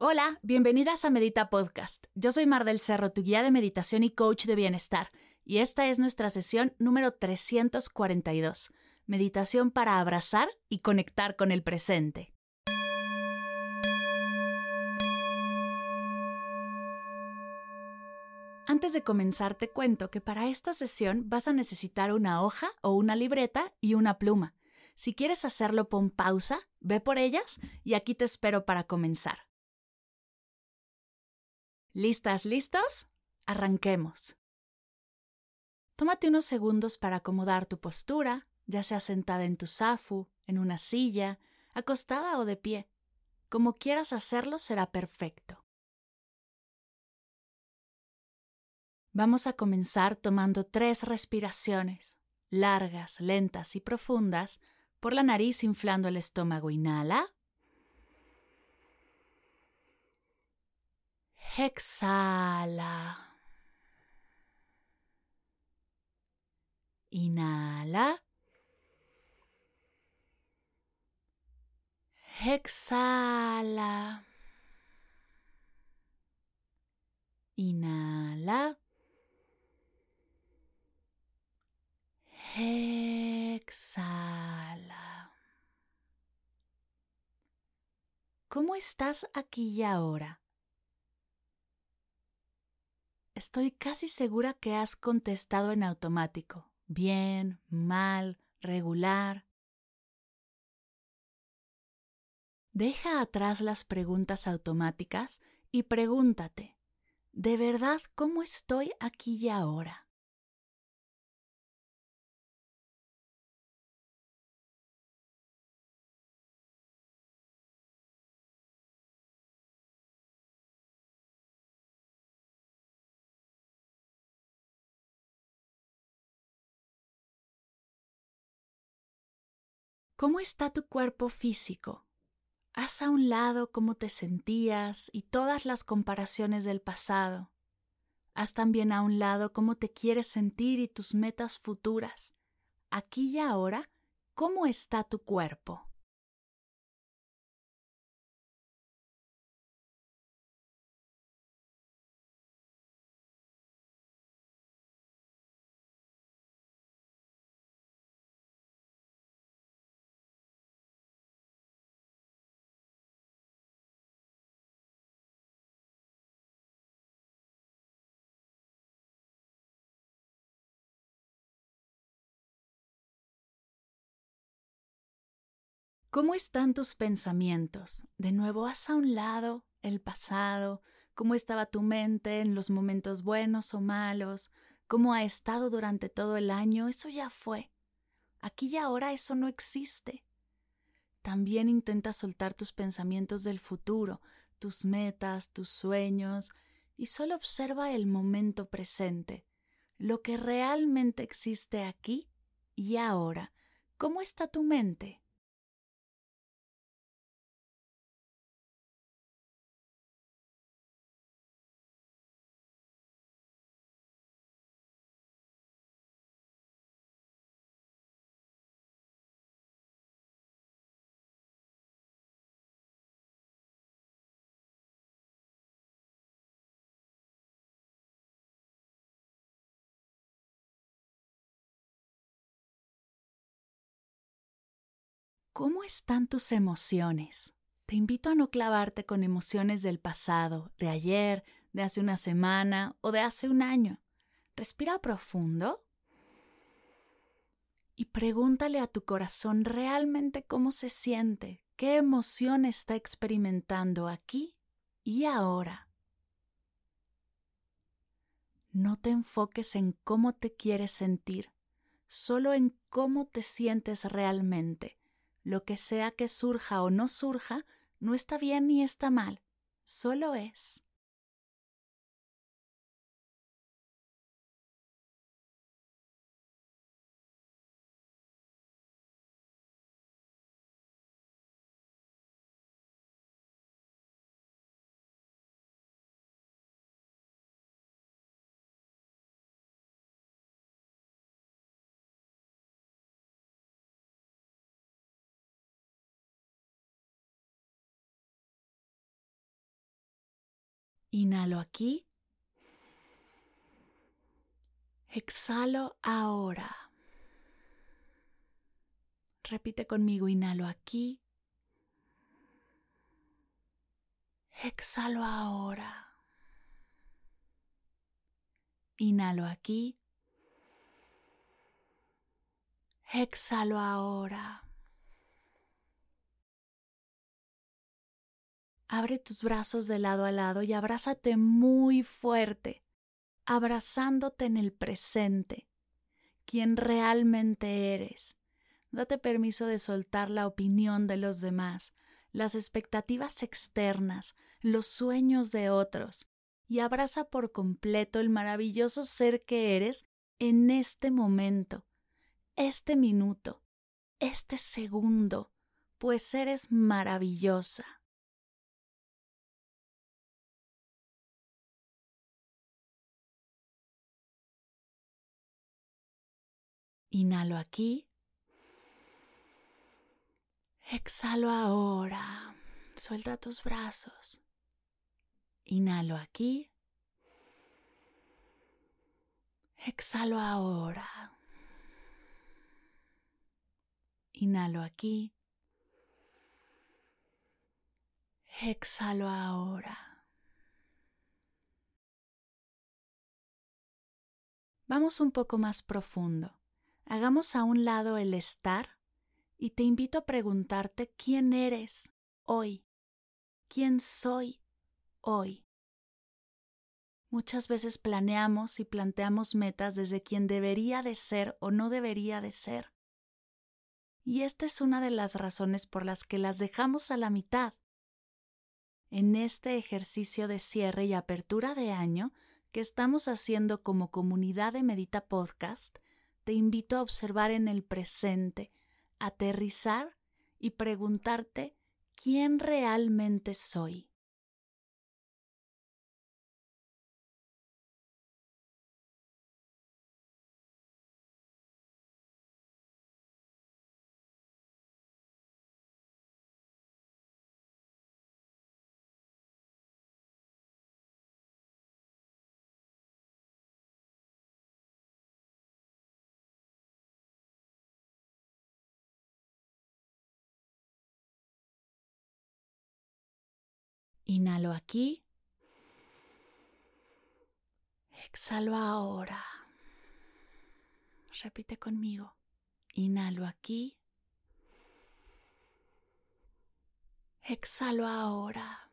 Hola, bienvenidas a Medita Podcast. Yo soy Mar del Cerro, tu guía de meditación y coach de bienestar. Y esta es nuestra sesión número 342. Meditación para abrazar y conectar con el presente. Antes de comenzar te cuento que para esta sesión vas a necesitar una hoja o una libreta y una pluma. Si quieres hacerlo, pon pausa, ve por ellas y aquí te espero para comenzar. ¿Listas, listos? Arranquemos. Tómate unos segundos para acomodar tu postura, ya sea sentada en tu zafu, en una silla, acostada o de pie. Como quieras hacerlo será perfecto. Vamos a comenzar tomando tres respiraciones, largas, lentas y profundas, por la nariz inflando el estómago. Inhala. Exhala. Inhala. Exhala. Inhala. Exhala. ¿Cómo estás aquí y ahora? Estoy casi segura que has contestado en automático. Bien, mal, regular. Deja atrás las preguntas automáticas y pregúntate, ¿de verdad cómo estoy aquí y ahora? ¿Cómo está tu cuerpo físico? Haz a un lado cómo te sentías y todas las comparaciones del pasado. Haz también a un lado cómo te quieres sentir y tus metas futuras. Aquí y ahora, ¿cómo está tu cuerpo? ¿Cómo están tus pensamientos? De nuevo, haz a un lado el pasado, cómo estaba tu mente en los momentos buenos o malos, cómo ha estado durante todo el año, eso ya fue. Aquí y ahora eso no existe. También intenta soltar tus pensamientos del futuro, tus metas, tus sueños, y solo observa el momento presente, lo que realmente existe aquí y ahora. ¿Cómo está tu mente? ¿Cómo están tus emociones? Te invito a no clavarte con emociones del pasado, de ayer, de hace una semana o de hace un año. Respira profundo y pregúntale a tu corazón realmente cómo se siente, qué emoción está experimentando aquí y ahora. No te enfoques en cómo te quieres sentir, solo en cómo te sientes realmente Lo que sea que surja o no surja, no está bien ni está mal, solo es. Inhalo aquí. Exhalo ahora. Repite conmigo, inhalo aquí. Exhalo ahora. Inhalo aquí. Exhalo ahora. Abre tus brazos de lado a lado y abrázate muy fuerte, abrazándote en el presente, quien realmente eres. Date permiso de soltar la opinión de los demás, las expectativas externas, los sueños de otros, y abraza por completo el maravilloso ser que eres en este momento, este minuto, este segundo, pues eres maravillosa. Inhalo aquí. Exhalo ahora. Suelta tus brazos. Inhalo aquí. Exhalo ahora. Inhalo aquí. Exhalo ahora. Vamos un poco más profundo. Hagamos a un lado el estar y te invito a preguntarte quién eres hoy, quién soy hoy. Muchas veces planeamos y planteamos metas desde quien debería de ser o no debería de ser. Y esta es una de las razones por las que las dejamos a la mitad. En este ejercicio de cierre y apertura de año que estamos haciendo como comunidad de Medita Podcast, te invito a observar en el presente, aterrizar y preguntarte quién realmente soy. Inhalo aquí. Exhalo ahora. Repite conmigo. Inhalo aquí. Exhalo ahora.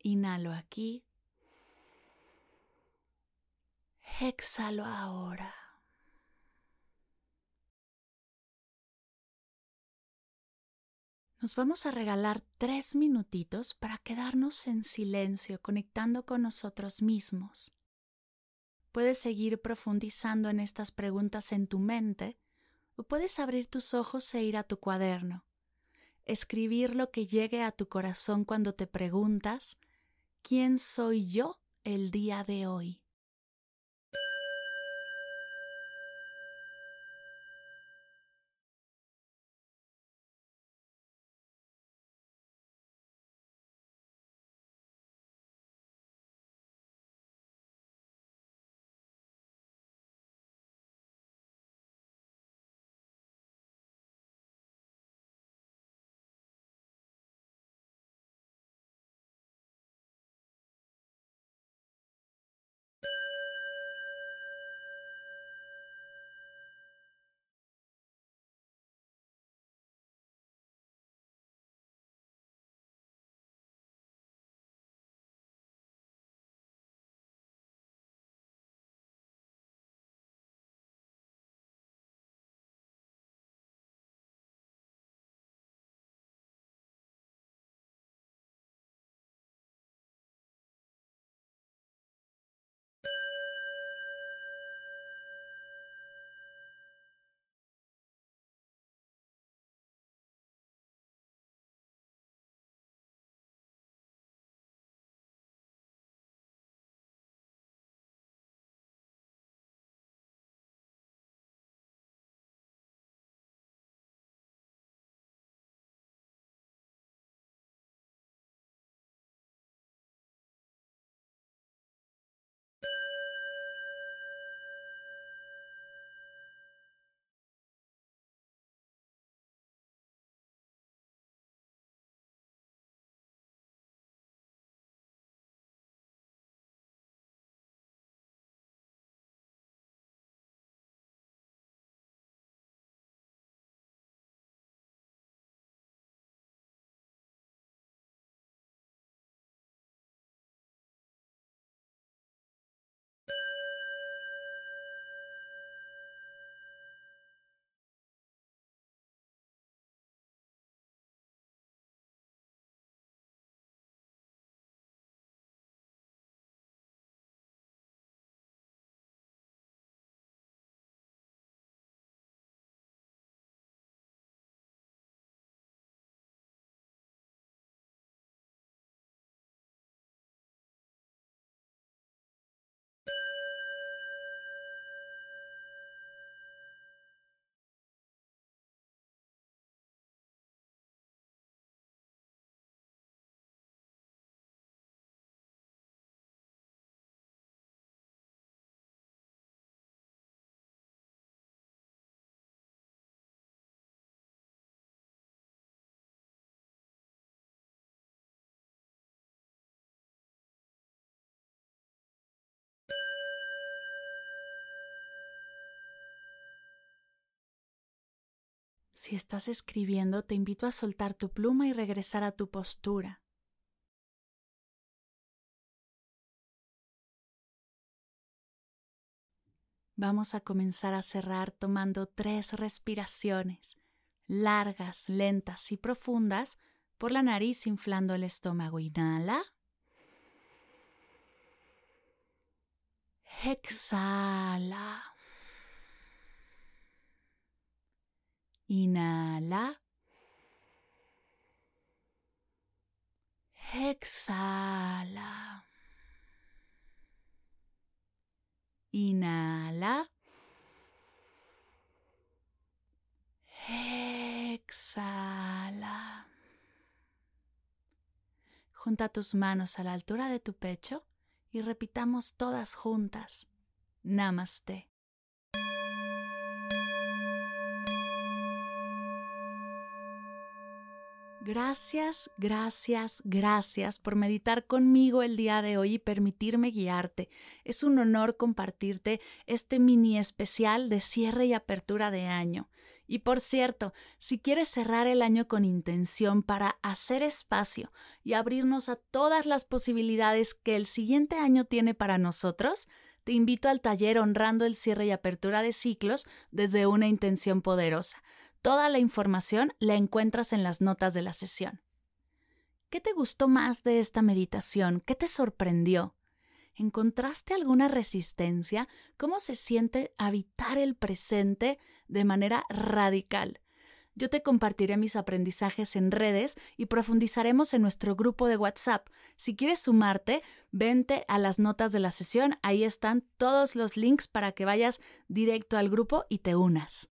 Inhalo aquí. Exhalo ahora. Nos vamos a regalar tres minutitos para quedarnos en silencio, conectando con nosotros mismos. Puedes seguir profundizando en estas preguntas en tu mente o puedes abrir tus ojos e ir a tu cuaderno. Escribir lo que llegue a tu corazón cuando te preguntas, ¿quién soy yo el día de hoy? Si estás escribiendo, te invito a soltar tu pluma y regresar a tu postura. Vamos a comenzar a cerrar tomando tres respiraciones, largas, lentas y profundas, por la nariz inflando el estómago. Inhala. Exhala. Inhala. Exhala. Inhala. Exhala. Junta tus manos a la altura de tu pecho y repitamos todas juntas. Namaste. Gracias, gracias, gracias por meditar conmigo el día de hoy y permitirme guiarte. Es un honor compartirte este mini especial de cierre y apertura de año. Y por cierto, si quieres cerrar el año con intención para hacer espacio y abrirnos a todas las posibilidades que el siguiente año tiene para nosotros, te invito al taller Honrando el cierre y apertura de ciclos desde una intención poderosa Toda la información la encuentras en las notas de la sesión. ¿Qué te gustó más de esta meditación? ¿Qué te sorprendió? ¿Encontraste alguna resistencia? ¿Cómo se siente habitar el presente de manera radical? Yo te compartiré mis aprendizajes en redes y profundizaremos en nuestro grupo de WhatsApp. Si quieres sumarte, vente a las notas de la sesión, ahí están todos los links para que vayas directo al grupo y te unas.